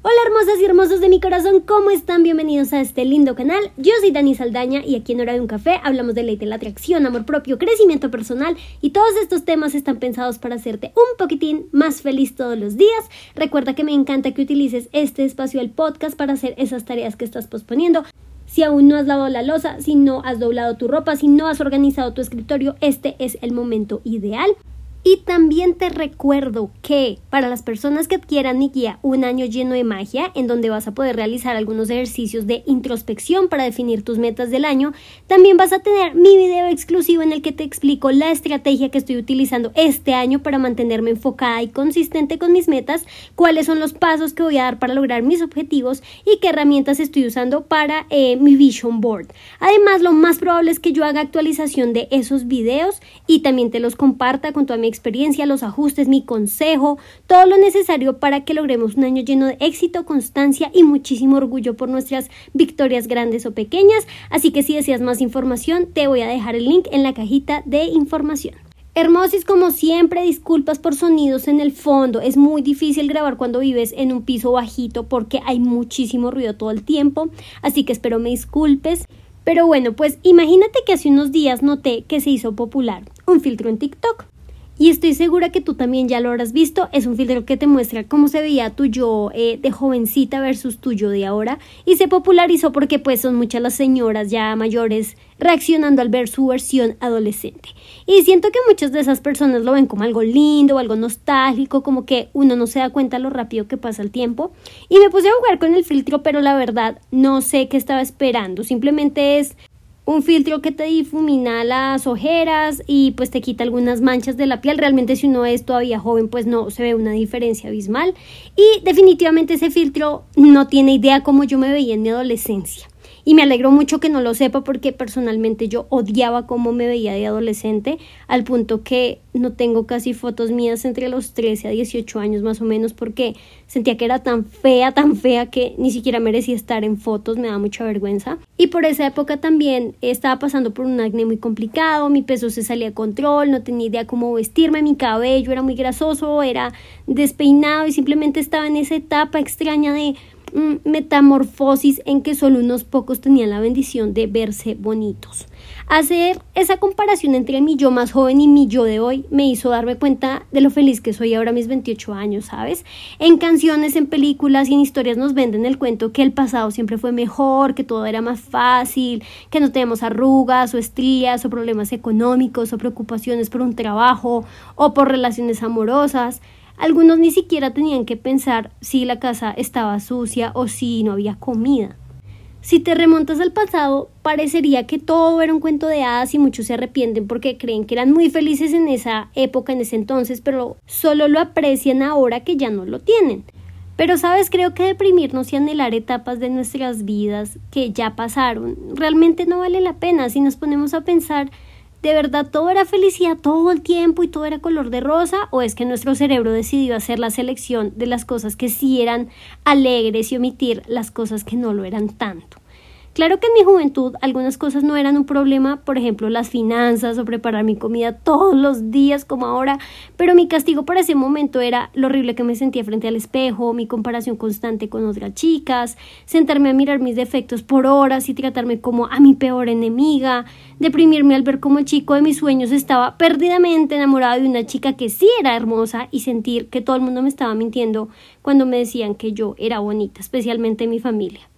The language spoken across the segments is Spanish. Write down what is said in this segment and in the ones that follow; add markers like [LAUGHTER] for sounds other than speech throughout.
Hola hermosas y hermosos de mi corazón, ¿cómo están? Bienvenidos a este lindo canal. Yo soy Dani Saldaña y aquí en Hora de un Café hablamos de ley de la atracción, amor propio, crecimiento personal y todos estos temas están pensados para hacerte un poquitín más feliz todos los días. Recuerda que me encanta que utilices este espacio del podcast para hacer esas tareas que estás posponiendo. Si aún no has lavado la losa, si no has doblado tu ropa, si no has organizado tu escritorio, este es el momento ideal. Y también te recuerdo que para las personas que adquieran mi guía Un año lleno de magia, en donde vas a poder realizar algunos ejercicios de introspección para definir tus metas del año, también vas a tener mi video exclusivo en el que te explico la estrategia que estoy utilizando este año para mantenerme enfocada y consistente con mis metas, cuáles son los pasos que voy a dar para lograr mis objetivos y qué herramientas estoy usando para eh, mi vision board. Además, lo más probable es que yo haga actualización de esos videos y también te los comparta con toda experiencia, los ajustes, mi consejo, todo lo necesario para que logremos un año lleno de éxito, constancia y muchísimo orgullo por nuestras victorias grandes o pequeñas. Así que si deseas más información, te voy a dejar el link en la cajita de información. Hermosis, como siempre, disculpas por sonidos en el fondo. Es muy difícil grabar cuando vives en un piso bajito porque hay muchísimo ruido todo el tiempo. Así que espero me disculpes. Pero bueno, pues imagínate que hace unos días noté que se hizo popular un filtro en TikTok. Y estoy segura que tú también ya lo habrás visto. Es un filtro que te muestra cómo se veía tu yo eh, de jovencita versus tu yo de ahora. Y se popularizó porque pues son muchas las señoras ya mayores reaccionando al ver su versión adolescente. Y siento que muchas de esas personas lo ven como algo lindo o algo nostálgico, como que uno no se da cuenta lo rápido que pasa el tiempo. Y me puse a jugar con el filtro, pero la verdad no sé qué estaba esperando. Simplemente es un filtro que te difumina las ojeras y pues te quita algunas manchas de la piel. Realmente si uno es todavía joven pues no se ve una diferencia abismal y definitivamente ese filtro no tiene idea cómo yo me veía en mi adolescencia. Y me alegro mucho que no lo sepa porque personalmente yo odiaba cómo me veía de adolescente, al punto que no tengo casi fotos mías entre los 13 a 18 años más o menos porque sentía que era tan fea, tan fea que ni siquiera merecía estar en fotos, me da mucha vergüenza. Y por esa época también estaba pasando por un acné muy complicado, mi peso se salía a control, no tenía idea cómo vestirme, mi cabello era muy grasoso, era despeinado y simplemente estaba en esa etapa extraña de metamorfosis en que solo unos pocos tenían la bendición de verse bonitos. Hacer esa comparación entre mi yo más joven y mi yo de hoy me hizo darme cuenta de lo feliz que soy ahora a mis 28 años, ¿sabes? En canciones, en películas y en historias nos venden el cuento que el pasado siempre fue mejor, que todo era más fácil, que no tenemos arrugas o estrías o problemas económicos o preocupaciones por un trabajo o por relaciones amorosas. Algunos ni siquiera tenían que pensar si la casa estaba sucia o si no había comida. Si te remontas al pasado, parecería que todo era un cuento de hadas y muchos se arrepienten porque creen que eran muy felices en esa época, en ese entonces, pero solo lo aprecian ahora que ya no lo tienen. Pero sabes, creo que deprimirnos y anhelar etapas de nuestras vidas que ya pasaron realmente no vale la pena si nos ponemos a pensar ¿De verdad todo era felicidad todo el tiempo y todo era color de rosa? ¿O es que nuestro cerebro decidió hacer la selección de las cosas que sí eran alegres y omitir las cosas que no lo eran tanto? Claro que en mi juventud algunas cosas no eran un problema, por ejemplo las finanzas o preparar mi comida todos los días como ahora, pero mi castigo para ese momento era lo horrible que me sentía frente al espejo, mi comparación constante con otras chicas, sentarme a mirar mis defectos por horas y tratarme como a mi peor enemiga, deprimirme al ver cómo el chico de mis sueños estaba perdidamente enamorado de una chica que sí era hermosa y sentir que todo el mundo me estaba mintiendo cuando me decían que yo era bonita, especialmente mi familia.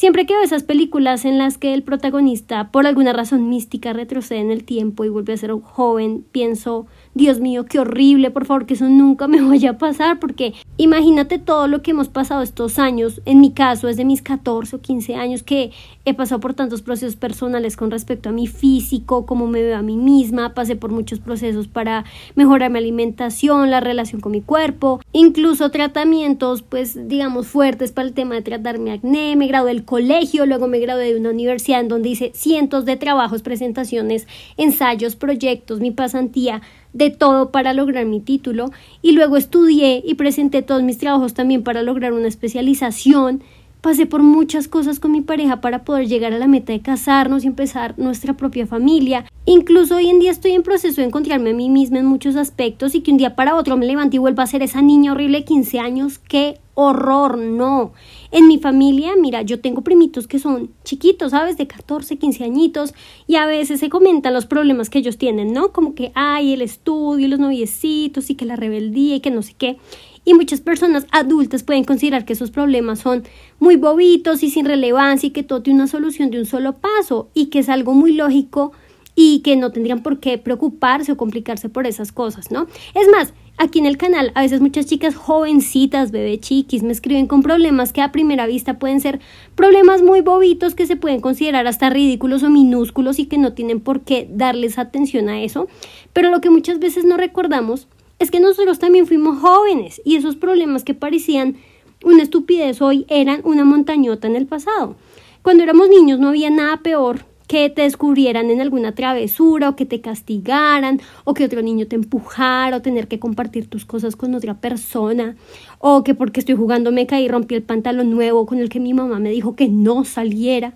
Siempre que veo esas películas en las que el protagonista, por alguna razón mística, retrocede en el tiempo y vuelve a ser joven, pienso, Dios mío, qué horrible, por favor, que eso nunca me [LAUGHS] vaya a pasar, porque imagínate todo lo que hemos pasado estos años, en mi caso, desde mis 14 o 15 años, que he pasado por tantos procesos personales con respecto a mi físico, cómo me veo a mí misma, pasé por muchos procesos para mejorar mi alimentación, la relación con mi cuerpo, incluso tratamientos, pues, digamos, fuertes para el tema de tratar mi acné, me gradué del colegio, luego me gradué de una universidad en donde hice cientos de trabajos, presentaciones, ensayos, proyectos, mi pasantía, de todo para lograr mi título y luego estudié y presenté todos mis trabajos también para lograr una especialización. Pasé por muchas cosas con mi pareja para poder llegar a la meta de casarnos y empezar nuestra propia familia. Incluso hoy en día estoy en proceso de encontrarme a mí misma en muchos aspectos y que un día para otro me levante y vuelva a ser esa niña horrible de 15 años. ¡Qué horror! No. En mi familia, mira, yo tengo primitos que son chiquitos, ¿sabes? De 14, 15 añitos y a veces se comentan los problemas que ellos tienen, ¿no? Como que hay el estudio, los noviecitos y que la rebeldía y que no sé qué. Y muchas personas adultas pueden considerar que esos problemas son muy bobitos y sin relevancia y que todo tiene una solución de un solo paso y que es algo muy lógico y que no tendrían por qué preocuparse o complicarse por esas cosas, ¿no? Es más, aquí en el canal a veces muchas chicas jovencitas, bebé chiquis, me escriben con problemas que a primera vista pueden ser problemas muy bobitos que se pueden considerar hasta ridículos o minúsculos y que no tienen por qué darles atención a eso, pero lo que muchas veces no recordamos es que nosotros también fuimos jóvenes y esos problemas que parecían una estupidez hoy eran una montañota en el pasado. Cuando éramos niños no había nada peor que te descubrieran en alguna travesura o que te castigaran o que otro niño te empujara o tener que compartir tus cosas con otra persona o que porque estoy jugando me caí y rompí el pantalón nuevo con el que mi mamá me dijo que no saliera.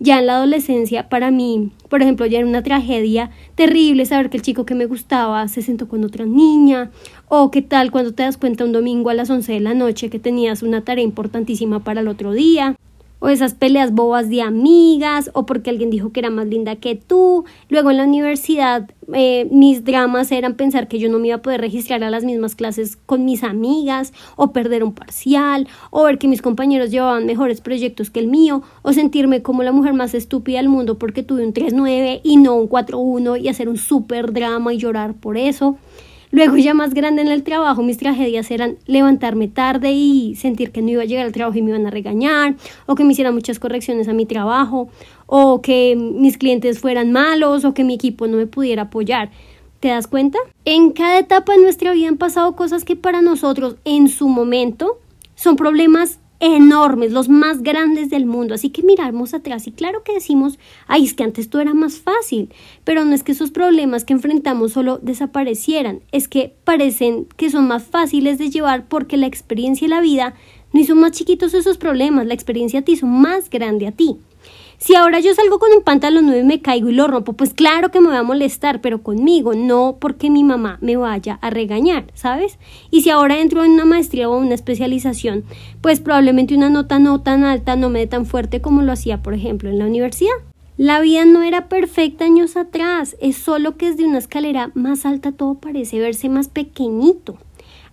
Ya en la adolescencia, para mí, por ejemplo, ya era una tragedia terrible saber que el chico que me gustaba se sentó con otra niña, o qué tal cuando te das cuenta un domingo a las 11 de la noche que tenías una tarea importantísima para el otro día o esas peleas bobas de amigas, o porque alguien dijo que era más linda que tú. Luego en la universidad eh, mis dramas eran pensar que yo no me iba a poder registrar a las mismas clases con mis amigas, o perder un parcial, o ver que mis compañeros llevaban mejores proyectos que el mío, o sentirme como la mujer más estúpida del mundo porque tuve un 3-9 y no un 4-1 y hacer un súper drama y llorar por eso. Luego ya más grande en el trabajo, mis tragedias eran levantarme tarde y sentir que no iba a llegar al trabajo y me iban a regañar, o que me hicieran muchas correcciones a mi trabajo, o que mis clientes fueran malos, o que mi equipo no me pudiera apoyar. ¿Te das cuenta? En cada etapa de nuestra vida han pasado cosas que para nosotros en su momento son problemas enormes, los más grandes del mundo. Así que miramos atrás y claro que decimos, ay, es que antes todo era más fácil, pero no es que esos problemas que enfrentamos solo desaparecieran, es que parecen que son más fáciles de llevar porque la experiencia y la vida no hizo más chiquitos esos problemas, la experiencia te hizo más grande a ti. Si ahora yo salgo con un pantalón nuevo y me caigo y lo rompo, pues claro que me va a molestar, pero conmigo, no porque mi mamá me vaya a regañar, ¿sabes? Y si ahora entro en una maestría o una especialización, pues probablemente una nota no tan alta no me dé tan fuerte como lo hacía, por ejemplo, en la universidad. La vida no era perfecta años atrás, es solo que desde una escalera más alta todo parece verse más pequeñito.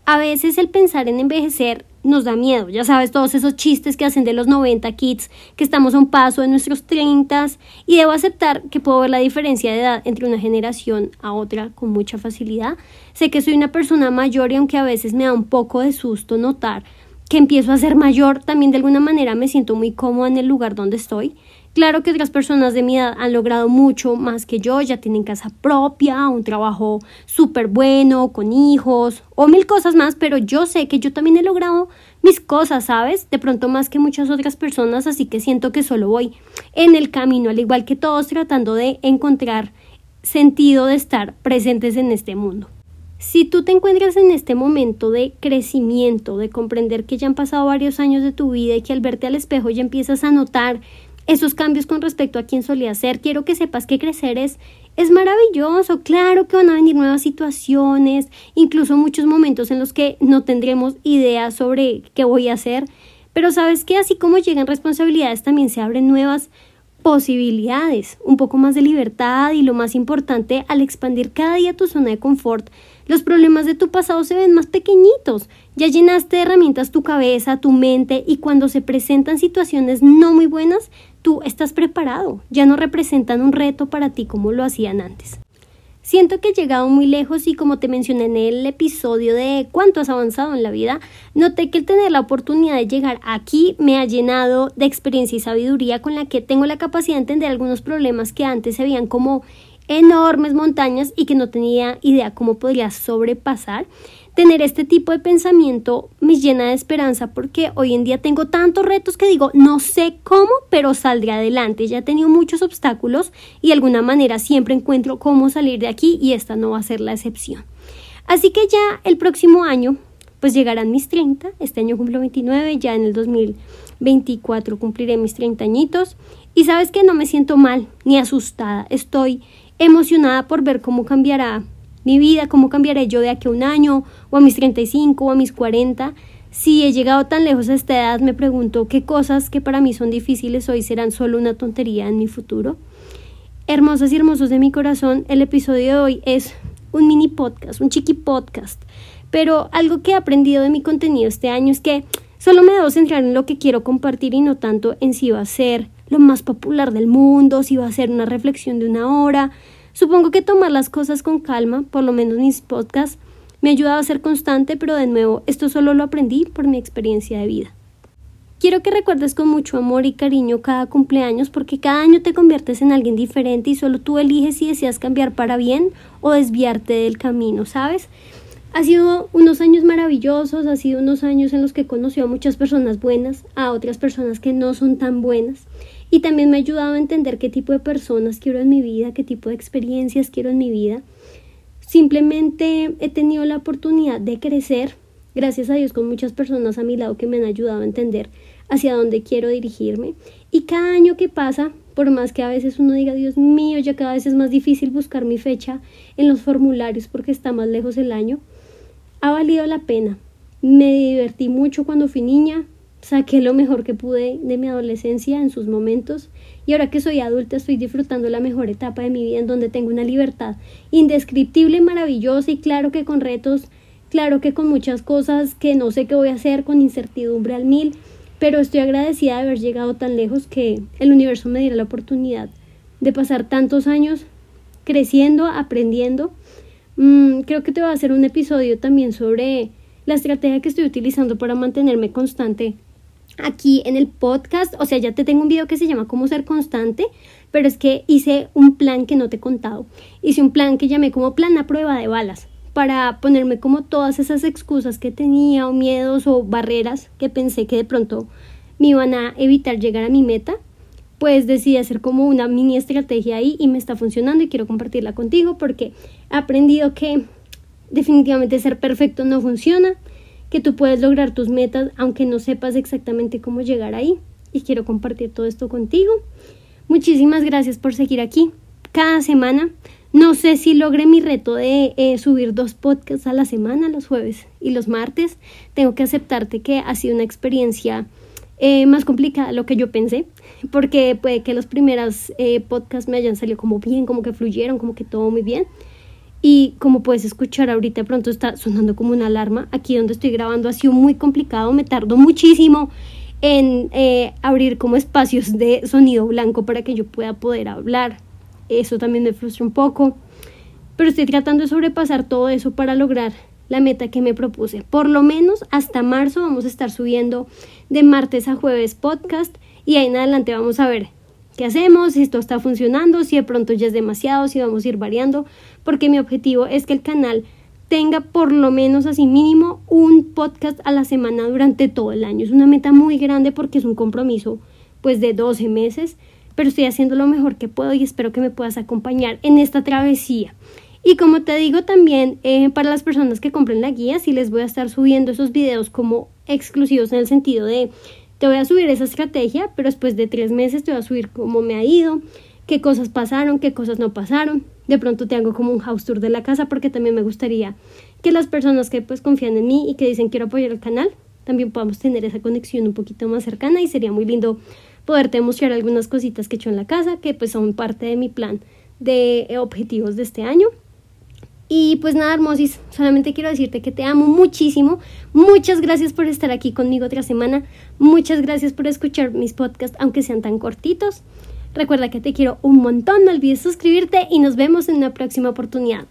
A veces el pensar en envejecer nos da miedo. Ya sabes, todos esos chistes que hacen de los 90 kids, que estamos a un paso de nuestros 30 y debo aceptar que puedo ver la diferencia de edad entre una generación a otra con mucha facilidad. Sé que soy una persona mayor y aunque a veces me da un poco de susto notar que empiezo a ser mayor, también de alguna manera me siento muy cómoda en el lugar donde estoy. Claro que otras personas de mi edad han logrado mucho más que yo, ya tienen casa propia, un trabajo súper bueno, con hijos o mil cosas más, pero yo sé que yo también he logrado mis cosas, ¿sabes? De pronto más que muchas otras personas, así que siento que solo voy en el camino, al igual que todos tratando de encontrar sentido de estar presentes en este mundo. Si tú te encuentras en este momento de crecimiento, de comprender que ya han pasado varios años de tu vida y que al verte al espejo ya empiezas a notar esos cambios con respecto a quién solía ser. Quiero que sepas que crecer es, es maravilloso. Claro que van a venir nuevas situaciones, incluso muchos momentos en los que no tendremos idea sobre qué voy a hacer. Pero sabes que así como llegan responsabilidades, también se abren nuevas posibilidades, un poco más de libertad y lo más importante, al expandir cada día tu zona de confort, los problemas de tu pasado se ven más pequeñitos. Ya llenaste de herramientas tu cabeza, tu mente y cuando se presentan situaciones no muy buenas, tú estás preparado. Ya no representan un reto para ti como lo hacían antes. Siento que he llegado muy lejos y como te mencioné en el episodio de cuánto has avanzado en la vida, noté que el tener la oportunidad de llegar aquí me ha llenado de experiencia y sabiduría con la que tengo la capacidad de entender algunos problemas que antes se veían como enormes montañas y que no tenía idea cómo podría sobrepasar tener este tipo de pensamiento me llena de esperanza porque hoy en día tengo tantos retos que digo, no sé cómo, pero saldré adelante. Ya he tenido muchos obstáculos y de alguna manera siempre encuentro cómo salir de aquí y esta no va a ser la excepción. Así que ya el próximo año, pues llegarán mis 30, este año cumplo 29, ya en el 2024 cumpliré mis 30 añitos y sabes que no me siento mal ni asustada, estoy emocionada por ver cómo cambiará mi vida, cómo cambiaré yo de aquí a un año, o a mis 35, o a mis 40. Si he llegado tan lejos a esta edad, me pregunto qué cosas que para mí son difíciles hoy serán solo una tontería en mi futuro. Hermosas y hermosos de mi corazón, el episodio de hoy es un mini podcast, un chiqui podcast. Pero algo que he aprendido de mi contenido este año es que solo me debo centrar en lo que quiero compartir y no tanto en si va a ser lo más popular del mundo, si va a ser una reflexión de una hora. Supongo que tomar las cosas con calma, por lo menos mis podcasts, me ha a ser constante, pero de nuevo, esto solo lo aprendí por mi experiencia de vida. Quiero que recuerdes con mucho amor y cariño cada cumpleaños porque cada año te conviertes en alguien diferente y solo tú eliges si deseas cambiar para bien o desviarte del camino, ¿sabes? Ha sido unos años maravillosos, ha sido unos años en los que he a muchas personas buenas, a otras personas que no son tan buenas y también me ha ayudado a entender qué tipo de personas quiero en mi vida, qué tipo de experiencias quiero en mi vida. Simplemente he tenido la oportunidad de crecer gracias a Dios con muchas personas a mi lado que me han ayudado a entender hacia dónde quiero dirigirme. Y cada año que pasa, por más que a veces uno diga, Dios mío, ya cada vez es más difícil buscar mi fecha en los formularios porque está más lejos el año, ha valido la pena. Me divertí mucho cuando fui niña, saqué lo mejor que pude de mi adolescencia en sus momentos y ahora que soy adulta estoy disfrutando la mejor etapa de mi vida en donde tengo una libertad indescriptible, maravillosa y claro que con retos Claro que con muchas cosas que no sé qué voy a hacer, con incertidumbre al mil, pero estoy agradecida de haber llegado tan lejos que el universo me diera la oportunidad de pasar tantos años creciendo, aprendiendo. Mm, creo que te voy a hacer un episodio también sobre la estrategia que estoy utilizando para mantenerme constante aquí en el podcast. O sea, ya te tengo un video que se llama Cómo ser constante, pero es que hice un plan que no te he contado. Hice un plan que llamé como plan a prueba de balas para ponerme como todas esas excusas que tenía o miedos o barreras que pensé que de pronto me iban a evitar llegar a mi meta, pues decidí hacer como una mini estrategia ahí y me está funcionando y quiero compartirla contigo porque he aprendido que definitivamente ser perfecto no funciona, que tú puedes lograr tus metas aunque no sepas exactamente cómo llegar ahí y quiero compartir todo esto contigo. Muchísimas gracias por seguir aquí cada semana. No sé si logré mi reto de eh, subir dos podcasts a la semana, los jueves y los martes. Tengo que aceptarte que ha sido una experiencia eh, más complicada de lo que yo pensé, porque puede que los primeros eh, podcasts me hayan salido como bien, como que fluyeron, como que todo muy bien. Y como puedes escuchar ahorita, pronto está sonando como una alarma. Aquí donde estoy grabando ha sido muy complicado, me tardó muchísimo en abrir como espacios de sonido blanco para que yo pueda poder hablar eso también me frustra un poco, pero estoy tratando de sobrepasar todo eso para lograr la meta que me propuse. Por lo menos hasta marzo vamos a estar subiendo de martes a jueves podcast y ahí en adelante vamos a ver qué hacemos, si esto está funcionando, si de pronto ya es demasiado, si vamos a ir variando, porque mi objetivo es que el canal tenga por lo menos así mínimo un podcast a la semana durante todo el año. Es una meta muy grande porque es un compromiso pues de 12 meses pero estoy haciendo lo mejor que puedo y espero que me puedas acompañar en esta travesía. Y como te digo también, eh, para las personas que compren la guía, sí les voy a estar subiendo esos videos como exclusivos en el sentido de, te voy a subir esa estrategia, pero después de tres meses te voy a subir cómo me ha ido, qué cosas pasaron, qué cosas no pasaron. De pronto te hago como un house tour de la casa porque también me gustaría que las personas que pues confían en mí y que dicen quiero apoyar el canal, también podamos tener esa conexión un poquito más cercana y sería muy lindo poderte mostrar algunas cositas que he hecho en la casa que pues son parte de mi plan de objetivos de este año. Y pues nada, hermosis, solamente quiero decirte que te amo muchísimo. Muchas gracias por estar aquí conmigo otra semana. Muchas gracias por escuchar mis podcasts, aunque sean tan cortitos. Recuerda que te quiero un montón, no olvides suscribirte y nos vemos en una próxima oportunidad.